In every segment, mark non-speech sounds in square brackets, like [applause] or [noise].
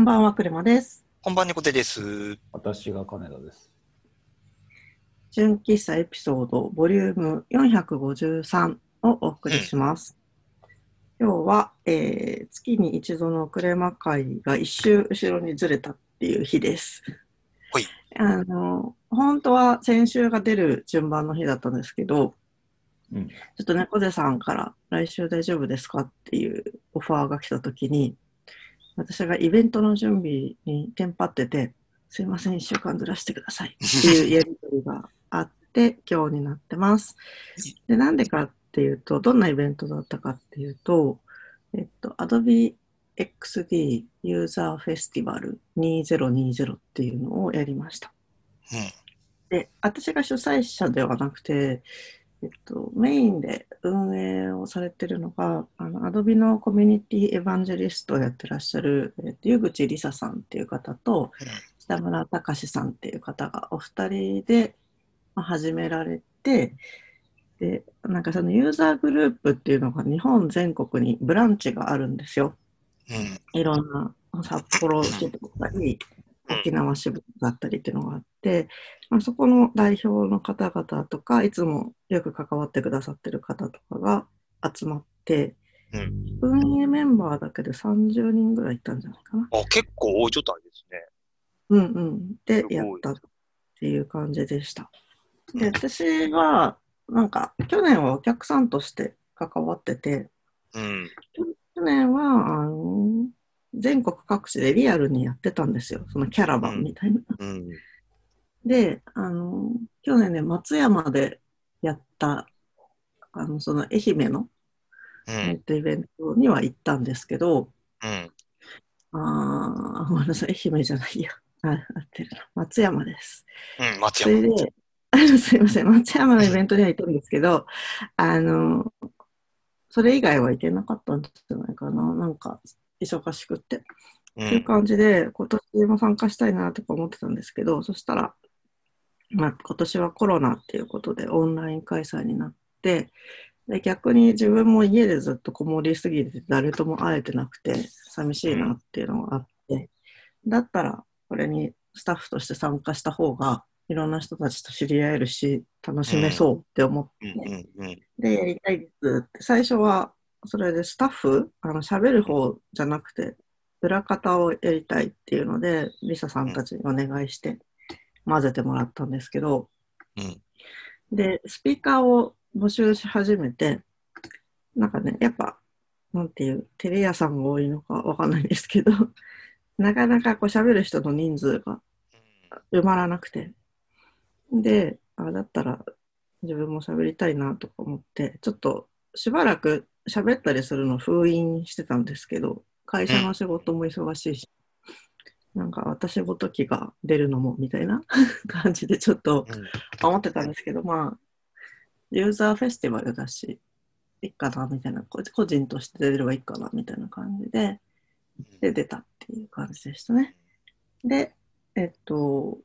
こんばんは、クレマです。こんばんにこてです。私が金田です。純喫茶エピソードボリューム453をお送りします。今日は、えー月に一度のクレマ会が一周後ろにずれたっていう日です。ほいあの本当は先週が出る順番の日だったんですけど、うんちょっと猫背さんから来週大丈夫ですかっていうオファーが来たときに、私がイベントの準備にテンパってて、すいません、1週間ずらしてくださいっていう [laughs] やりとりがあって、今日になってます。で、なんでかっていうと、どんなイベントだったかっていうと、えっと、Adobe XD ユーザーフェスティバル2020っていうのをやりました。で、私が主催者ではなくて、えっと、メインで運営をされてるのが、あの、アドビのコミュニティエヴァンジェリストをやってらっしゃる、えっと、湯口りささんっていう方と、北村隆さんっていう方がお二人でまあ始められて、で、なんかそのユーザーグループっていうのが日本全国にブランチがあるんですよ。うん。いろんな札幌支部だったり、沖縄支部だったりっていうのがあって、まあ、そこの代表の方々とか、いつもよく関わってくださってる方とかが集まって、うん。運営メンバーだけで30人ぐらいいたんじゃないかな。あ、結構多い状態ですね。うんうん。で、やったっていう感じでした。で、私は、なんか、去年はお客さんとして関わってて、うん。去年は、あの、全国各地でリアルにやってたんですよ。そのキャラバンみたいな。うん。で、あの、去年ね、松山でやった、あの、その愛媛の、うん。えっと、イベントには行ったんですけど、うん。あーごめんなさい、愛媛じゃないや。あ、合ってるな。松山です。うん。松それ山。で、あのすいません、松山のイベントには行ったんですけど、あの、それ以外は行けなかったんじゃないかな。なんか、忙しくって。う。っていうん感じで、今年も参加したいなとか思ってたんですけど、そしたら、まあ、今年はコロナっていうことでオンライン開催になって、で逆に自分も家でずっとこもりすぎて誰とも会えてなくて寂しいなっていうのがあって、だったらこれにスタッフとして参加した方がいろんな人たちと知り合えるし楽しめそうって思って。で、やりたいですって、最初は、それでスタッフ、あの、喋る方じゃなくて、裏方をやりたいっていうので、リサさんたちにお願いして、混ぜてもらったんですけど、うん。で、スピーカーを募集し始めて、なんかね、やっぱ、なんていう、テレ屋さんが多いのかわかんないんですけど、[laughs] なかなかこう喋る人の人数が埋まらなくて。で、あだったら自分も喋りたいなとか思って、ちょっとしばらく喋ったりするの封印してたんですけど、会社の仕事も忙しいし、なんか私ごときが出るのもみたいな [laughs] 感じでちょっと思ってたんですけど、まあ、ユーザーフェスティバルだし、いいかなみたいな、こ個人として出ればいいかなみたいな感じで、で、出たっていう感じでしたね。で、えっと、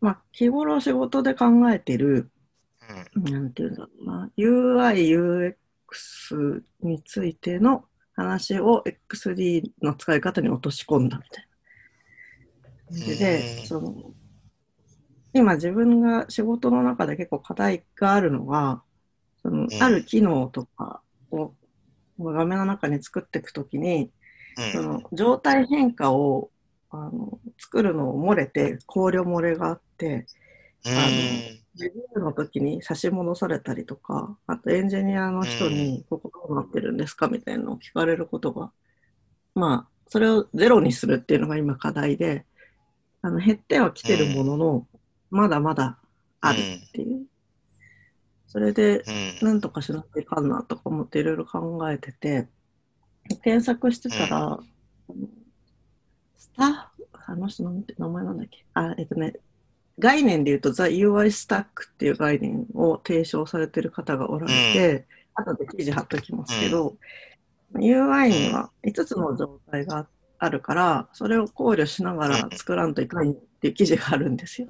まあ、日頃仕事で考えてる、なんていうんだろうな、UI、UX についての話を XD の使い方に落とし込んだみたいなで、うんその、今自分が仕事の中で結構課題があるのが、そのん。ある機能とかを画面の中に作っていくときに、その状態変化をあの作るのを漏れて考慮漏れがあってうん。あのレビューの時に差し戻されたりとかあとエンジニアの人にここどうなってるんですかみたいなのを聞かれることがまあそれをゼロにするっていうのが今課題であの減ってはきてるものの、まだまだあるっていう、それでうん。なんとかしなきゃいかんなとか思っていろいろ考えてて、検索してたら、あのスタッフ、あの人の名前なんだっけ？あ、えっとね、概念で言うと The UI Stack っていう概念を提唱されてる方がおられて、後で記事貼っときますけど、UI には5つの状態があるから、それを考慮しながら作らんといかんっていう記事があるんですよ。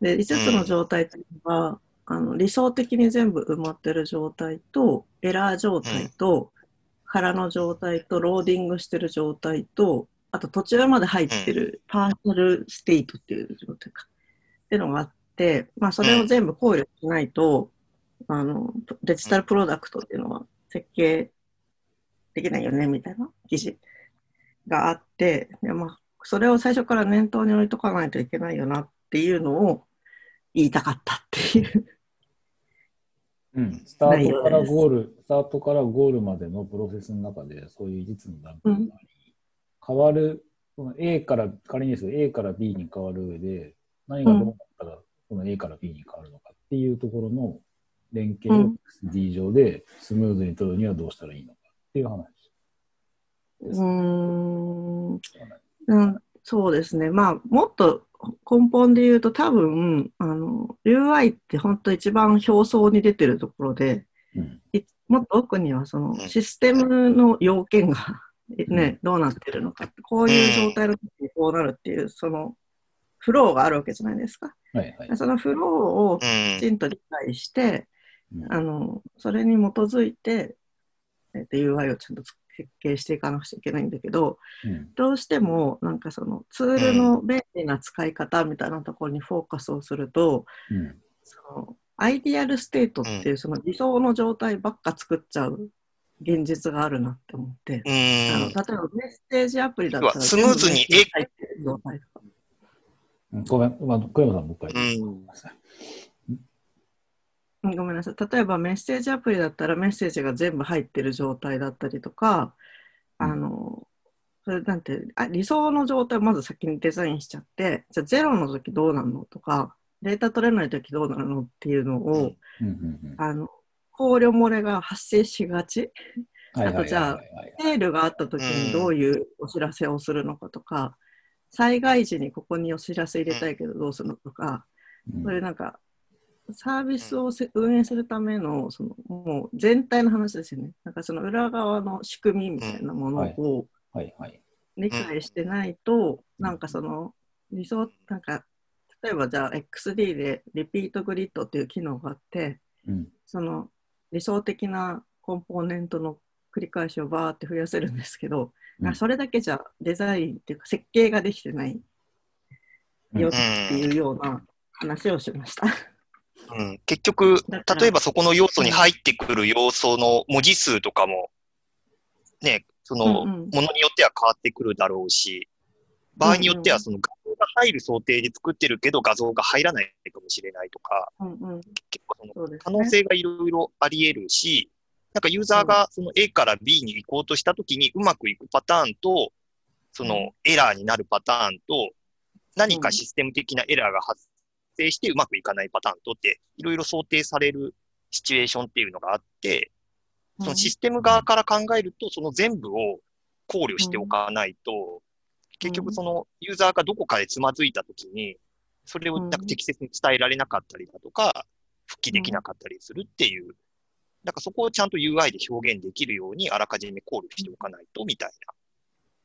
で、5つの状態っていうのは、あの理想的に全部埋まってる状態と、エラー状態と、空の状態と、ローディングしてる状態と、あと途中まで入ってる partial state っていう状態か。っていうのがあって、まあそれを全部考慮しないと、あの、デジタルプロダクトっていうのは設計できないよねみたいな記事があって、でまあ、それを最初から念頭に置いとかないといけないよなっていうのを言いたかったっていう。うん、スタートからゴール、スタートからゴールまでのプロセスの中で、そういう実の段階があり、変わる、A から、仮にですよ A から B に変わる上で、何がどうなったら、その A から B に変わるのかっていうところの連携を D 上でスムーズに取るにはどうしたらいいのかっていう話。うーん。うん、そうですね。まあ、もっと根本で言うと多分、あの、UI って本当一番表層に出てるところで、うん。いもっと奥にはそのうん。システムの要件が、[laughs] ね、どうなってるのかこういう状態の時にこうなるっていう、そのフローがあるわけじゃないですか。はいはい。そのフローをうんきちんと理解して、うんあの、それに基づいて、えっと UI をちゃんと設計していかなくちゃいけないんだけど、うんどうしてもなんかそのツールの便利な使い方みたいなところにフォーカスをすると、うん。その ideal state っていうその理想の状態ばっか作っちゃう現実があるなって思って、うあの例んえ。ばメッセージアプリだったらスムーズに全部ごめん、まあ、小山さん、もう一回。うんごめんなさいうんごめんなさい。例えばメッセージアプリだったらメッセージが全部入ってる状態だったりとか、うんあの、それなんてあ理想の状態をまず先にデザインしちゃって、じゃあゼロの時どうなるのとか、データ取れない時どうなるのっていうのを、あの、考慮漏れが発生しがち。あとじゃあセールがあった時にどういうお知らせをするのかとか、災害時にここにお知らせ入れたいけどどうするのとか、うんそういうなんか、サービスをせ運営するための、その、もう全体の話ですよね。なんかその裏側の仕組みみたいなものを。理解してないと、うんなんかその、理想、なんか、例えばじゃあ XD でリピートグリッドっていう機能があって、うん。その理想的なコンポーネントの繰り返しをバーって増やせるんですけど、うん。それだけじゃデザインっていうか設計ができてないよっていうような話をしました。うん、結局例えばそこの要素に入ってくる要素の文字数とかも、ね、その、うんうん。ものによっては変わってくるだろうし、場合によってはその画像が入る想定で作ってるけど画像が入らないかもしれないとか、うんうん、結構その可能性がいろいろあり得るし、なんかユーザーがその A から B に行こうとしたときにうまくいくパターンと、そのエラーになるパターンと、何かシステム的なエラーが発生してうまくいかないパターンとって、いろいろ想定されるシチュエーションっていうのがあって、そのシステム側から考えると、その全部を考慮しておかないと、結局そのユーザーがどこかでつまずいたときに、それをなんか適切に伝えられなかったりだとか、復帰できなかったりするっていう、なんかそこをちゃんと UI で表現できるようにあらかじめ考慮しておかないとみたい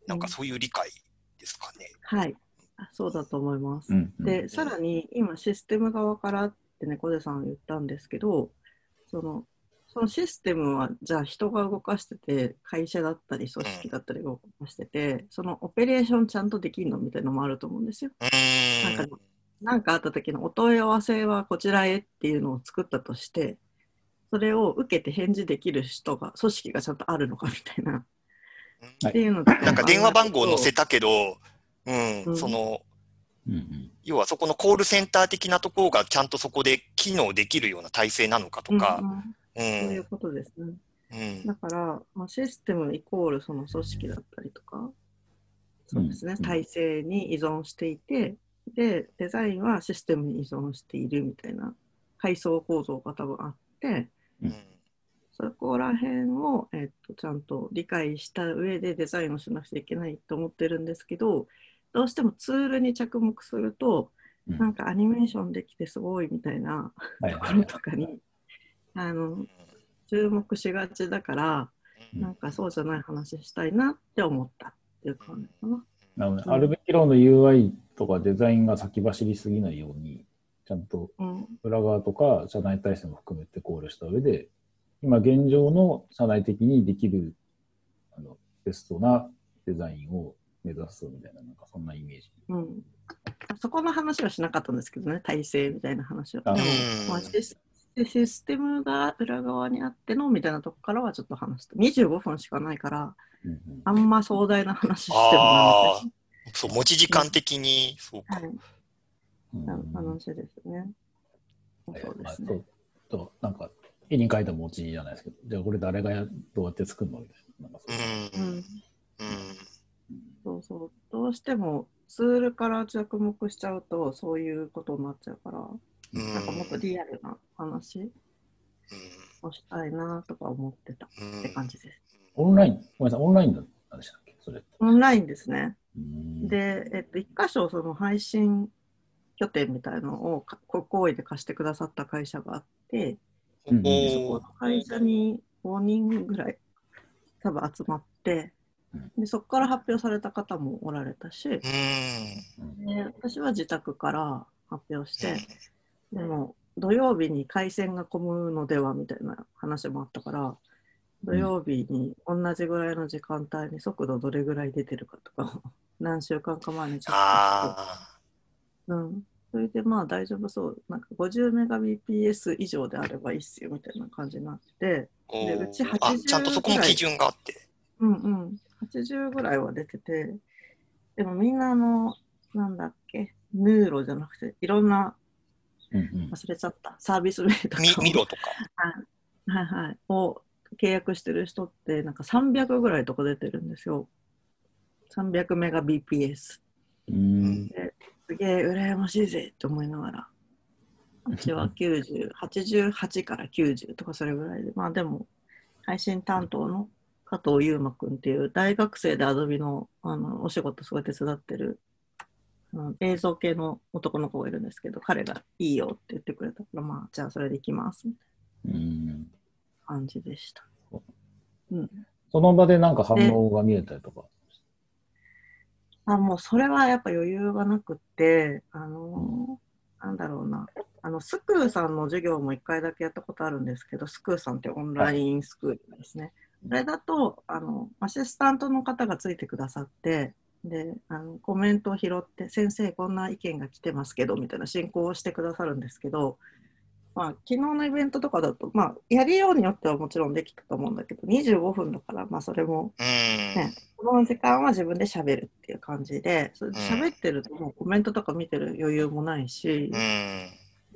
な、なんかそういう理解ですかね。はい、あそうだと思います。うんうんで、さらに今システム側からって猫背さん言ったんですけど、そのそのシステムはじゃあ人が動かしてて、会社だったり組織だったり動かしてて、そのオペレーションちゃんとできるのみたいなのもあると思うんですよ。うーん。なんかなんかあった時のお問い合わせはこちらへっていうのを作ったとして、それを受けて返事できる人が、組織がちゃんとあるのかみたいな、はいっていうのなんか電話番号載せた。たけど、うん、うん。その、うんうん。要はそこのコールセンター的なところがちゃんとそこで機能できるような体制なのかとか。うん、うん。うん、そういうことですね。うん。だから、まあ、システムイコールその組織だったりとか、そうですね、うん体制に依存していて、で、デザインはシステムに依存しているみたいな。階層構造が多分あって、うん。そこら辺を、えっと、ちゃんと理解した上でデザインをしなくちゃいけないと思ってるんですけど、どうしてもツールに着目すると、うん。なんかアニメーションできてすごいみたいなはいところとかに、あの、注目しがちだから、うん。なんかそうじゃない話したいなって思ったっていう感じかな。なので、うんあるべき論の UI とかデザインが先走りすぎないように、ちゃんとうん。裏側とか社内体制も含めて考慮した上で、今現状の社内的にできるあのベストなデザインを目指すみたいな、なんかそんなイメージ。うん。そこの話はしなかったんですけどね、体制みたいな話は。であもうん、まあ、シスシステムが裏側にあってのみたいなとこからはちょっと話して、25分しかないから、うんうんあんま壮大な話してもあなそう、持ち時間的に、そうか。はい、話ですね。そうまあそですね。なんか、絵に描いた餅じゃないですけど、じゃあこれ誰がやどうやって作るのみたいな。なんかそううん。うん。ん、そうそう。どうしてもツールから着目しちゃうと、そういうことになっちゃうから、うん。なんかもっとリアルな話をしたいなとか思ってたうん。って感じです。オンライン、ごめんなさい、オンラインなんでしたっけ？それ。オンラインですね。うん、で、えっと、一箇所その配信拠点みたいのをか国行為で貸してくださった会社があって、うんでそこの会社に5人ぐらい多分集まってうん、でそこから発表された方もおられたし、でうん。私は自宅から発表して、でも土曜日に回線が混むのではみたいな話もあったから、土曜日に同じぐらいの時間帯に速度どれぐらい出てるかとかを何週間か前にチェックしてあうん。それでまあ大丈夫そう。なんか50メガ BPS 以上であればいいっすよみたいな感じになって、でうちあ、80ちゃんとそこも基準があって。うんうん。80ぐらいは出てて、でもみんなあの、なんだっけ、ヌーロじゃなくて、いろんな、うんうん忘れちゃった、サービス名とかみを見ろとか。はいはい、を契約してる人って、なんか300ぐらいとか出てるんですよ。300メガ BPS。うんすげえ羨ましいぜって思いながら。うちは90、88から90とかそれぐらいで、まあでも、配信担当の加藤優馬くんっていう大学生でアドビのあのお仕事すごい手伝ってるあの映像系の男の子がいるんですけど、彼がいいよって言ってくれたから、まあじゃあそれで行きますみたいうんな感じでした。うん。その場でなんか反応が見えたりとか。あ、もうそれはやっぱ余裕がなくって、あのーなんだろうな、あの、スクーさんの授業も一回だけやったことあるんですけど、スクーさんってオンラインスクールですね。それだと、あの、アシスタントの方がついてくださって、で、あの、コメントを拾って、先生こんな意見が来てますけど、みたいな進行をしてくださるんですけど、まあ、昨日のイベントとかだと、まあ、やりようによってはもちろんできたと思うんだけど、25分だから、まあ、それもうん。ねこの時間は自分で喋るっていう感じで、それで喋ってるともうコメントとか見てる余裕もないしう、ん。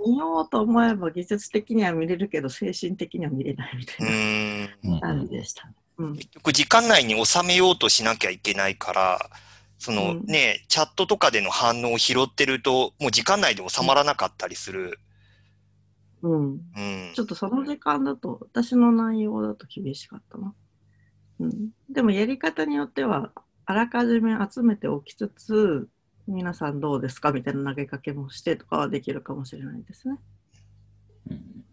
見ようと思えば技術的には見れるけど、精神的には見れないみたう。いなん感じでした。うん。結局時間内に収めようとしなきゃいけないから、そのうんね、チャットとかでの反応を拾ってると、もう時間内で収まらなかったりする。うん。うん。ちょっとその時間だと、私の内容だと厳しかったな。うん。でもやり方によっては、あらかじめ集めておきつつ、皆さんどうですかみたいな投げかけもしてとかはできるかもしれないですね。うん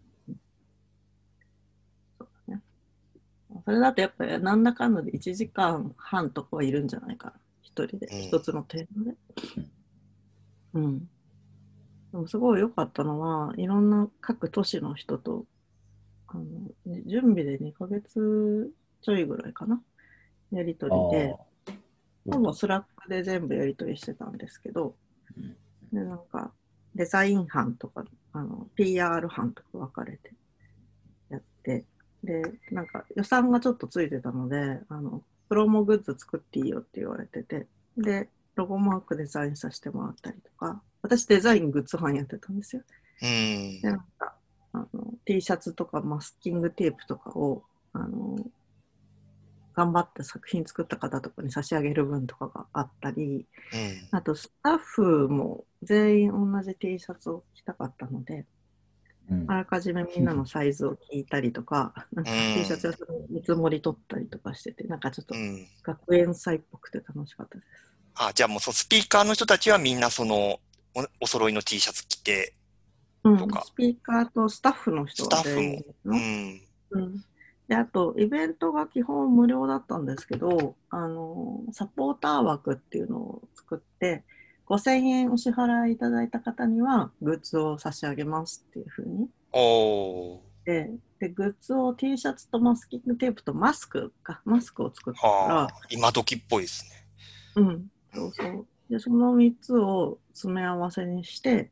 それだとやっぱりなんだかんだで1時間半とかはいるんじゃないかな。一人で、うん一つのテーマで。うん。でもすごい良かったのは、いろんな各都市の人と、あの準備で2ヶ月ちょいぐらいかな。やりとりで、ほぼ Slack で全部やりとりしてたんですけど、うんで、なんか、デザイン班とか、あの、PR 班とか分かれてやって、で、なんか予算がちょっとついてたので、あの、プロモグッズ作っていいよって言われてて、で、ロゴマークデザインさせてもらったりとか、私デザイングッズ班やってたんですよ。うんで、なんか、あの、T シャツとかマスキングテープとかを、あの、頑張って作品作った方とかに差し上げる分とかがあったり、うん。あとスタッフも全員同じ T シャツを着たかったので、うんあらかじめみんなのサイズを聞いたりとか、なんか T シャツ屋さんに見積もり取ったりとかしてて、なんかちょっとうん。学園祭っぽくて楽しかったです。あ、じゃあもうそう、スピーカーの人たちはみんなその、おお揃いの T シャツ着て、うん。とか、スピーカーとスタッフの人はスタッフも。うのん。うん。であと、イベントが基本無料だったんですけど、あのサポーター枠っていうのを作って、5000円お支払いいただいた方にはグッズを差し上げますっていうふうに。おー。でで、グッズを T シャツとマスキングテープとマスクか、マスクを作ったらはあ、、今時っぽいですね。うん、そうそう。で、その3つを詰め合わせにして、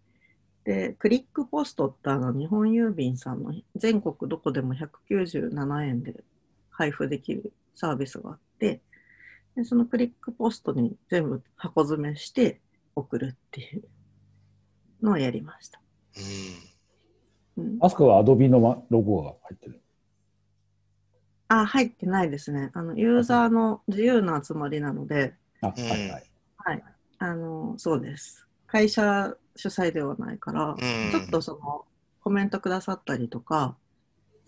で、クリックポストってあの日本郵便さんの全国どこでも197円で配布できるサービスがあって、でそのクリックポストに全部箱詰めして送るっていうのをやりました。うん。うん、マスクはアドビのまロゴが入ってる？あ、入ってないですね。あの、ユーザーの自由な集まりなので、あ、はいはい。はい。あの、そうです。会社主催ではないから、うんちょっとその、コメントくださったりとか、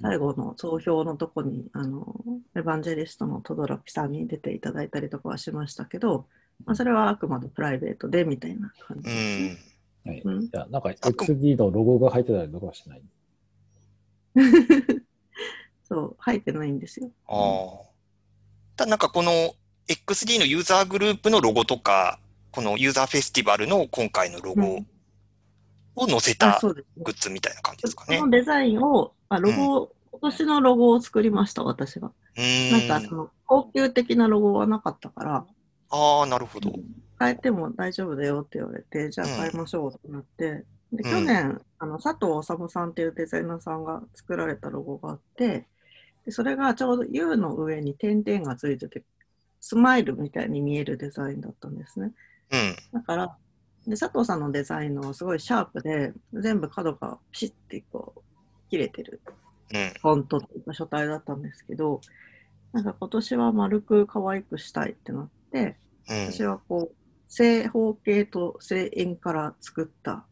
最後の総評のとこに、あの、エヴァンジェリストのトドラピさんに出ていただいたりとかはしましたけど、まあ、それはあくまでプライベートでみたいな感じうですね。ん。はい、うんいや、なんか XD のロゴが入ってたりとかはしない？[laughs] そう、入ってないんですよ。ああ。ただなんかこの XD のユーザーグループのロゴとか、このユーザーフェスティバルの今回のロゴを載せあ、た。グッズみたいな感じですかね。そのデザインを、あロゴ、今年のロゴを作りました、私が。ん。なんかその高級的なロゴはなかったから、ああ、なるほど。変えても大丈夫だよって言われて、じゃあ変えましょうってなって、でうん去年、あの佐藤治さんっていうデザイナーさんが作られたロゴがあって、でそれがちょうど U の上に点々がついてて、スマイルみたいに見えるデザインだったんですね。うん。だから、で佐藤さんのデザインのはすごいシャープで、全部角がピシッてこう切れてるうん。フォントっていうか書体だったんですけど、なんか今年は丸く可愛くしたいってなって、うん。私はこう正方形と正円から作った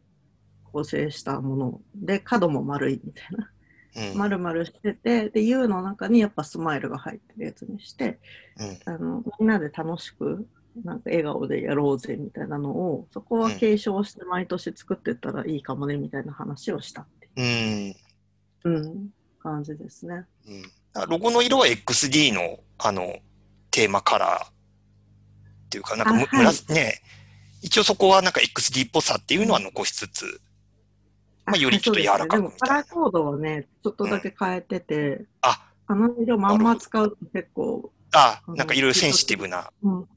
構成したもので角も丸いみたいなうん。丸々しててで U の中にやっぱスマイルが入ってるやつにしてうん。あのみんなで楽しくなんか笑顔でやろうぜみたいなのをそこは継承して毎年作ってったらいいかもねみたいな話をしたってうん。いう、うん、感じですね。うんあロゴの色は XD の、あの、テーマカラーっていうか、なんかむ、あはいむらすね、一応そこはなんか XD っぽさっていうのは残しつつ、まあよりちょっと柔らかくカラーコードはねちょっとだけ変えてて、あ、あの色まんま使うと結構あ、なんかいろいろセンシティブな、うん、うん。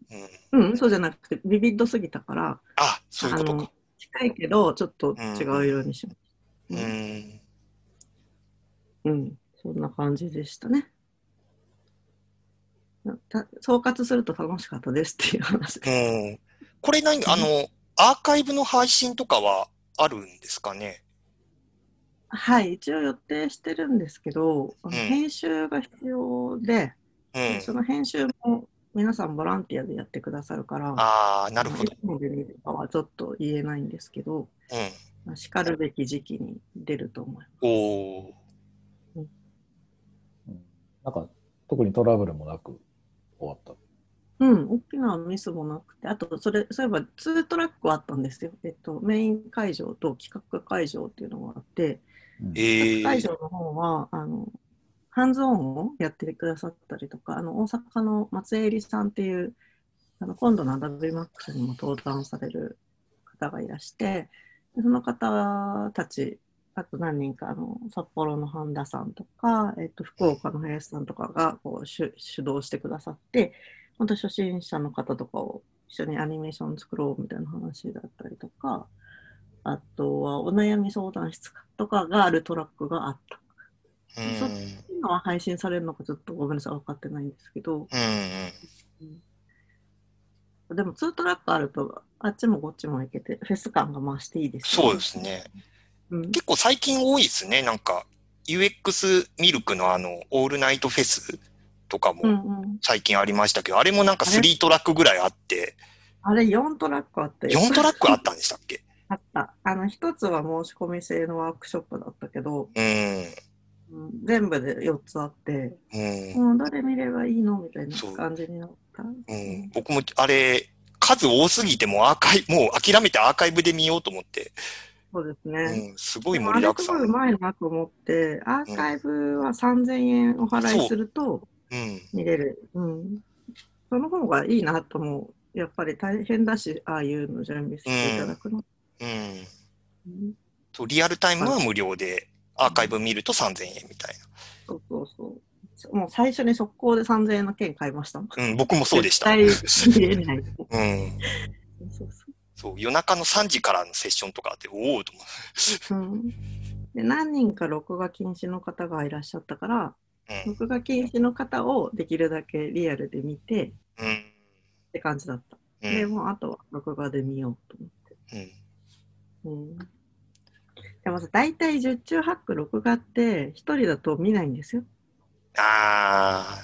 うん、そうじゃなくて、ビビッドすぎたから、あ、そういうことか。近いけど、ちょっと違う色にしまうした。ん。うん、そんな感じでしたね。総括すると楽しかったですっていう話です。うん。これ何、あの、アーカイブの配信とかはあるんですかね？はい、一応予定してるんですけど、あのうん編集が必要で、うん。その編集も皆さんボランティアでやってくださるから、ああ、なるほど。いつまで見るかはちょっと言えないんですけど、うん。まあ、しかるべき時期に出ると思います。おー。うんなんか、特にトラブルもなく終わった。うん、大きなミスもなくて、あと、それ、そういえば、2トラックあったんですよ。えっと、メイン会場と企画会場っていうのがあって、うんえー。会場の方は、あの、ハンズオンをやってくださったりとか、あの、大阪の松江里さんっていう、あの、今度の WMAX にも登壇される方がいらして、でその方たち、あと何人か、あの、札幌の半田さんとか、えっと、福岡の林さんとかが、こう、主主導してくださって、本当初心者の方とかを一緒にアニメーション作ろうみたいな話だったりとか、あとはお悩み相談室とかがあるトラックがあった。うん。そ今は配信されるのかちょっとごめんなさい、分かってないんですけど、うん。でも2トラックあると、あっちもこっちも行けて、フェス感が増していいですそうですね。うん。結構最近多いですね。なんか、UX ミルクのあの、オールナイトフェスとかうんもうん。最近ありましたけど、あれもなんかあれ3トラックぐらいあって、あれ4トラックあったよ。4トラックあったんでしたっけ？あった。あの、一つは申し込み制のワークショップだったけど、うん。うん全部で4つあって、うん。もうどれ見ればいいのみたいな感じになった。うん、僕もあれ、数多すぎてもうアーカイブ、もう諦めてアーカイブで見ようと思って、そうですうね。ん、すごい盛りだくさん。あれすごいうまいなと思って、アーカイブは3000円お払いするとうん。見れる。うん。その方がいいなと思う。やっぱり大変だし、ああいうの準備していただくの。うん。うんそうリアルタイムは無料で、アーカイブ見ると3000円みたいそうそうそう。もう最初に速攻で3000円の券買いました。うん、僕もそうでした。絶対見れない。うん。そうそうそう、夜中の3時からのセッションとかあって、おおと思うんで何人か録画禁止の方がいらっしゃったから、う。録画禁止の方をできるだけリアルで見てっうん。うん。て感じだった。うん。でもうあとは録画で見ようと思って。うん。うん、でもさ、大体十中八九録画って一人だと見ないんですよ。あ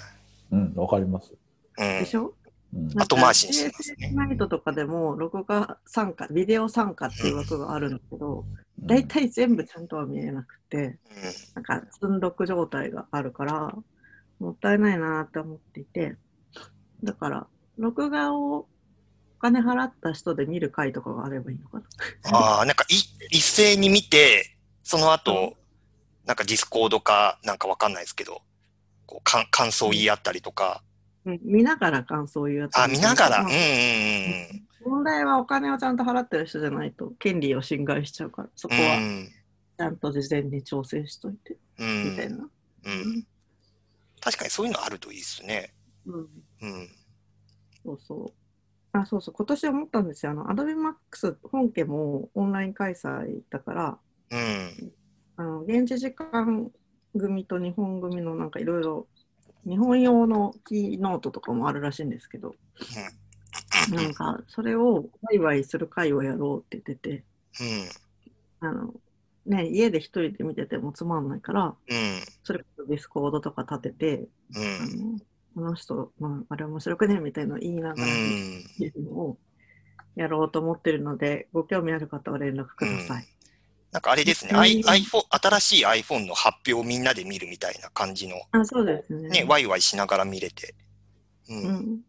うん、わかります。あ。うんで。しょ、うんなんか後回しにしてますねナイトとかでも録画参加、ビデオ参加っていう枠があるんだけど、大体全部ちゃんとは見えなくて、なんか積んどく状態があるから、もったいないなって思っていて、だから、録画をお金払った人で見る回とかがあればいいのかな。ああ、なんかい一斉に見て、その後、なんか Discord かなんかわかんないですけど、こうかん感想言い合ったりとか。うん見ながら感想を言う。あ、見ながら。うんまあうんうん問題はお金をちゃんと払ってる人じゃないと権利を侵害しちゃうから、そこはん。ちゃんと事前に調整しといて、うんみたいな。うん。確かにそういうのあるといいですね。うん、うん。そうそう。あ、そうそう。今年思ったんですよ。あの、Adobe Max 本家もオンライン開催だから、うん。あの現地時間組と日本組のなんかいろいろ日本用のキーノートとかもあるらしいんですけど、なんかそれをワイワイする会をやろうって言ってて、うん。あのね、家で一人で見ててもつまんないから、うん。それこそ Discord とか立てて、うあん。のこの人、まあ、あれ面白くねみたいなの言いながうら見ん。るのをやろうと思ってるので、ご興味ある方は連絡ください。なんかあれですね、うん I- iPhone、新しい iPhone の発表をみんなで見るみたいな感じの、あ、そうですね。ね、ワイワイしながら見れて、う、うんん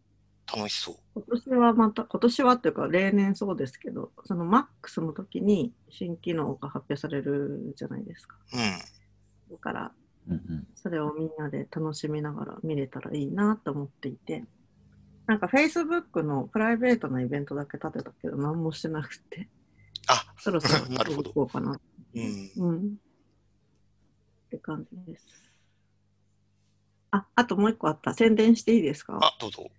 楽しそう。今年はまた、今年はっていうか例年そうですけど、その MAX の時に新機能が発表されるじゃないですか。うん。だから、うんうんそれをみんなで楽しみながら見れたらいいなと思っていて、なんか Facebook のプライベートなイベントだけ立てたけど、何もしてなくて、あ、そろそろ [laughs] なるほど行こうかな。うん。うん。って感じです。あ、あともう一個あった。宣伝していいですか？あ、どうぞ。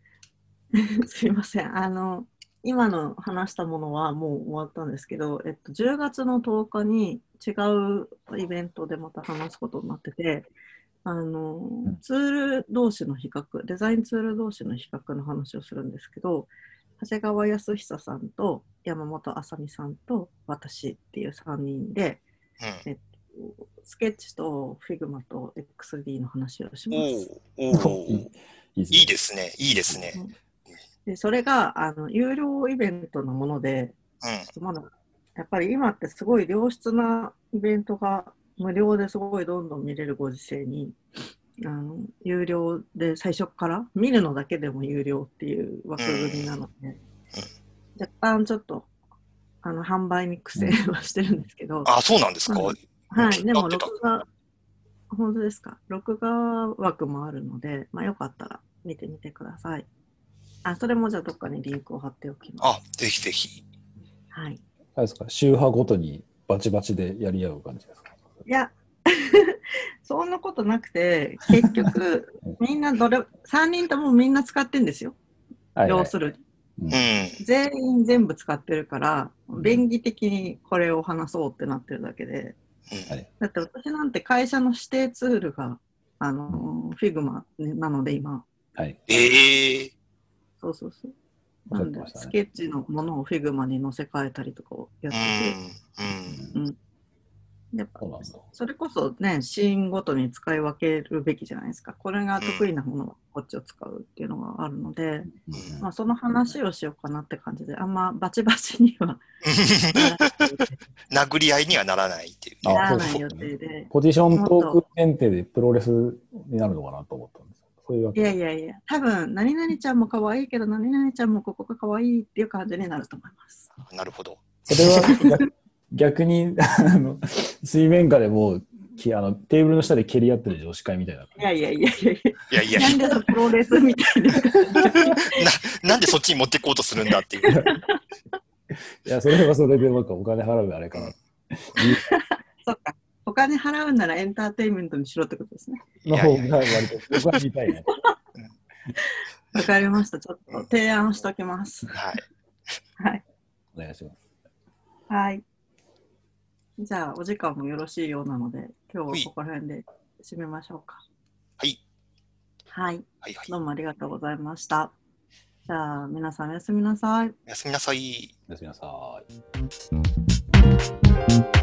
[laughs] すいません。あの、今の話したものはもう終わったんですけど、えっと、10月の10日に違うイベントでまた話すことになってて、あの、んツール同士の比較、デザインツール同士の比較の話をするんですけど、長谷川康久さんと山本あさみさんと私っていう3人で、うん。えっと、スケッチと Figma と XD の話をしまおす。おおいいーいいいいですね、いいですね。でそれがあの有料イベントのもので、うん。まだやっぱり今ってすごい良質なイベントが無料ですごいどんどん見れるご時世に、あの有料で最初から見るのだけでも有料っていう枠組みなので、若干ちょっとあの販売に苦戦はしてるんですけど、あ、そうなんですか？うんはい、でも録画、本当ですか、録画枠もあるので、まあ、よかったら見てみてください。あ、それもじゃあどっかにリンクを貼っておきます。あ、ぜひぜひ。はい。あれですか、宗派ごとにバチバチでやり合う感じですか？いや、[laughs] そんなことなくて、結局、[laughs] みんなどれ、3人ともみんな使ってんですよ。はいはい要するに。うん。全員全部使ってるから、便宜的にこれを話そうってなってるだけで、うんはいだって私なんて会社の指定ツールが、あの、 Figma なので今、はい。ええそうそうそう。なんでしゃってましたね。スケッチのものを Figma に載せ替えたりとかをやっうてて、ん。うん。やっぱそれこそね、シーンごとに使い分けるべきじゃないですか。これが得意なものはこっちを使うっていうのがあるので、うんまあ、その話をしようかなって感じで、あんまバチバチには [laughs] 殴り合いにはならないっていうならない予定で。ポジショントーク限定でプロレスになるのかなと思ったんですよ。そういうわけいやいやいや、多分何々ちゃんも可愛いけど、何々ちゃんもここが可愛いっていう感じになると思います。なるほど。それは逆 [laughs] 逆にあの水面下でもうきあのテーブルの下で蹴り合ってる女子会みたいな。いやいやいやいやいいやいやや、なんでそのプロレスみたいな。な、[laughs] なんでそっちに持っていこうとするんだっていう。[laughs] いや、それはそれでなんかお金払うあれかな。そっか。こお金払うんならエンターテインメントにしろってことですね。の方が割と僕は見たいね。わかりました。ちょっと提案しときます。はい。はい。お願いします。はい。じゃあ、お時間もよろしいようなので、今日ははいここら辺で締めましょうか。はい。はい。はいはい。どうもありがとうございました。じゃあ、皆さんおやすみなさい。おやすみなさい。おやすみなさい。